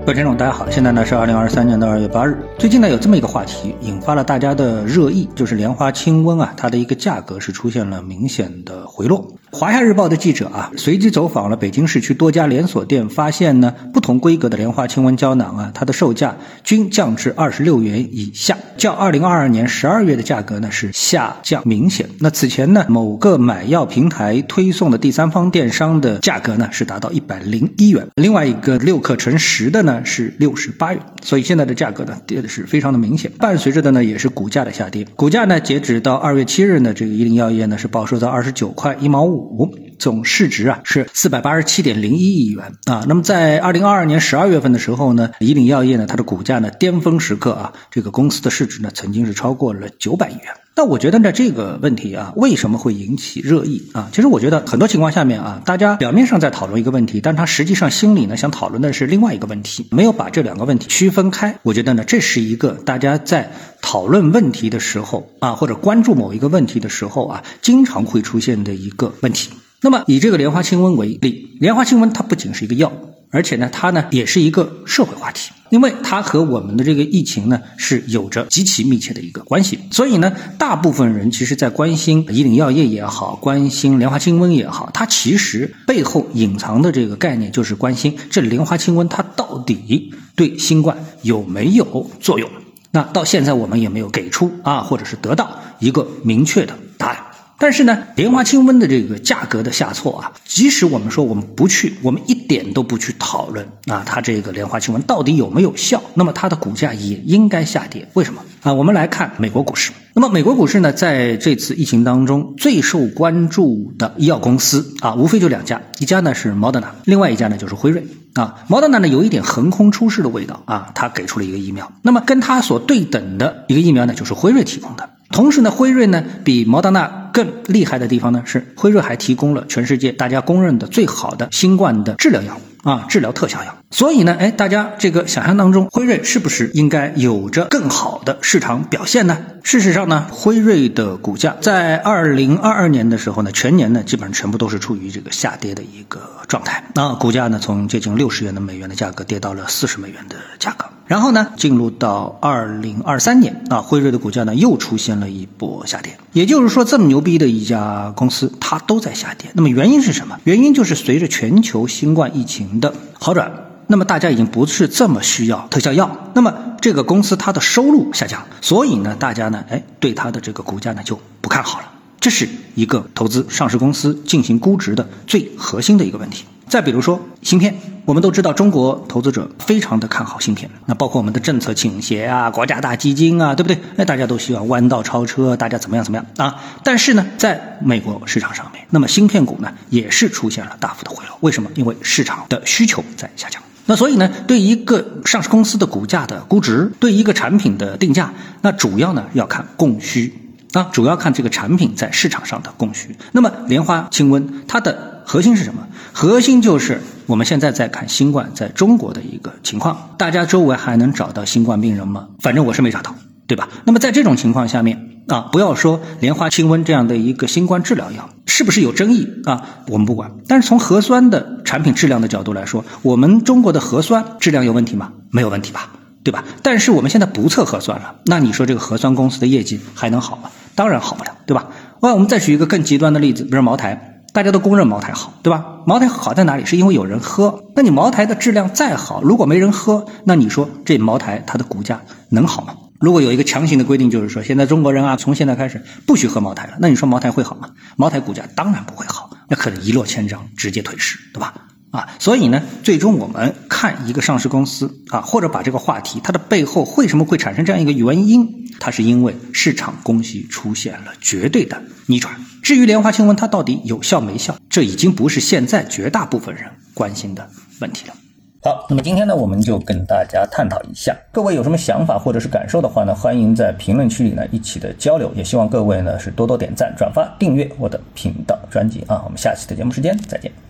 各位听众，大家好，现在呢是二零二三年的二月八日。最近呢有这么一个话题引发了大家的热议，就是莲花清瘟啊，它的一个价格是出现了明显的回落。华夏日报的记者啊，随机走访了北京市区多家连锁店，发现呢不同规格的莲花清瘟胶囊啊，它的售价均降至二十六元以下，较二零二二年十二月的价格呢是下降明显。那此前呢某个买药平台推送的第三方电商的价格呢是达到一百零一元，另外一个六克乘十的呢。是六十八元，所以现在的价格呢跌的是非常的明显，伴随着的呢也是股价的下跌。股价呢截止到二月七日呢，这个一零药业呢是报收在二十九块一毛五，总市值啊是四百八十七点零一亿元啊。那么在二零二二年十二月份的时候呢，伊林药业呢它的股价呢巅峰时刻啊，这个公司的市值呢曾经是超过了九百亿元。那我觉得呢，这个问题啊，为什么会引起热议啊？其实我觉得很多情况下面啊，大家表面上在讨论一个问题，但他实际上心里呢想讨论的是另外一个问题，没有把这两个问题区分开。我觉得呢，这是一个大家在讨论问题的时候啊，或者关注某一个问题的时候啊，经常会出现的一个问题。那么以这个莲花清瘟为例，莲花清瘟它不仅是一个药。而且呢，它呢也是一个社会话题，因为它和我们的这个疫情呢是有着极其密切的一个关系。所以呢，大部分人其实在关心伊林药业也好，关心莲花清瘟也好，它其实背后隐藏的这个概念就是关心这莲花清瘟它到底对新冠有没有作用。那到现在我们也没有给出啊，或者是得到一个明确的。但是呢，莲花清瘟的这个价格的下挫啊，即使我们说我们不去，我们一点都不去讨论啊，它这个莲花清瘟到底有没有效，那么它的股价也应该下跌。为什么啊？我们来看美国股市。那么美国股市呢，在这次疫情当中最受关注的医药公司啊，无非就两家，一家呢是 Moderna，另外一家呢就是辉瑞啊。Moderna 呢有一点横空出世的味道啊，它给出了一个疫苗，那么跟它所对等的一个疫苗呢，就是辉瑞提供的。同时呢，辉瑞呢比莫德纳更厉害的地方呢，是辉瑞还提供了全世界大家公认的最好的新冠的治疗药物啊，治疗特效药。所以呢，哎，大家这个想象当中，辉瑞是不是应该有着更好的市场表现呢？事实上呢，辉瑞的股价在二零二二年的时候呢，全年呢基本上全部都是处于这个下跌的一个状态。那股价呢，从接近六十元的美元的价格跌到了四十美元的价格。然后呢，进入到二零二三年啊，辉瑞的股价呢又出现了一波下跌。也就是说，这么牛逼的一家公司，它都在下跌。那么原因是什么？原因就是随着全球新冠疫情的好转。那么大家已经不是这么需要特效药，那么这个公司它的收入下降，所以呢，大家呢，哎，对它的这个股价呢就不看好了。这是一个投资上市公司进行估值的最核心的一个问题。再比如说芯片，我们都知道中国投资者非常的看好芯片，那包括我们的政策倾斜啊，国家大基金啊，对不对？那大家都希望弯道超车，大家怎么样怎么样啊？但是呢，在美国市场上面，那么芯片股呢也是出现了大幅的回落。为什么？因为市场的需求在下降。那所以呢，对一个上市公司的股价的估值，对一个产品的定价，那主要呢要看供需啊，主要看这个产品在市场上的供需。那么莲花清瘟它的核心是什么？核心就是我们现在在看新冠在中国的一个情况。大家周围还能找到新冠病人吗？反正我是没找到，对吧？那么在这种情况下面。啊，不要说莲花清瘟这样的一个新冠治疗药是不是有争议啊？我们不管。但是从核酸的产品质量的角度来说，我们中国的核酸质量有问题吗？没有问题吧，对吧？但是我们现在不测核酸了，那你说这个核酸公司的业绩还能好吗？当然好不了，对吧？那我们再举一个更极端的例子，比如茅台，大家都公认茅台好，对吧？茅台好在哪里？是因为有人喝。那你茅台的质量再好，如果没人喝，那你说这茅台它的股价能好吗？如果有一个强行的规定，就是说现在中国人啊，从现在开始不许喝茅台了，那你说茅台会好吗？茅台股价当然不会好，那可能一落千丈，直接退市，对吧？啊，所以呢，最终我们看一个上市公司啊，或者把这个话题它的背后为什么会产生这样一个原因，它是因为市场供需出现了绝对的逆转。至于莲花清瘟它到底有效没效，这已经不是现在绝大部分人关心的问题了。好，那么今天呢，我们就跟大家探讨一下，各位有什么想法或者是感受的话呢，欢迎在评论区里呢一起的交流，也希望各位呢是多多点赞、转发、订阅我的频道专辑啊，我们下期的节目时间再见。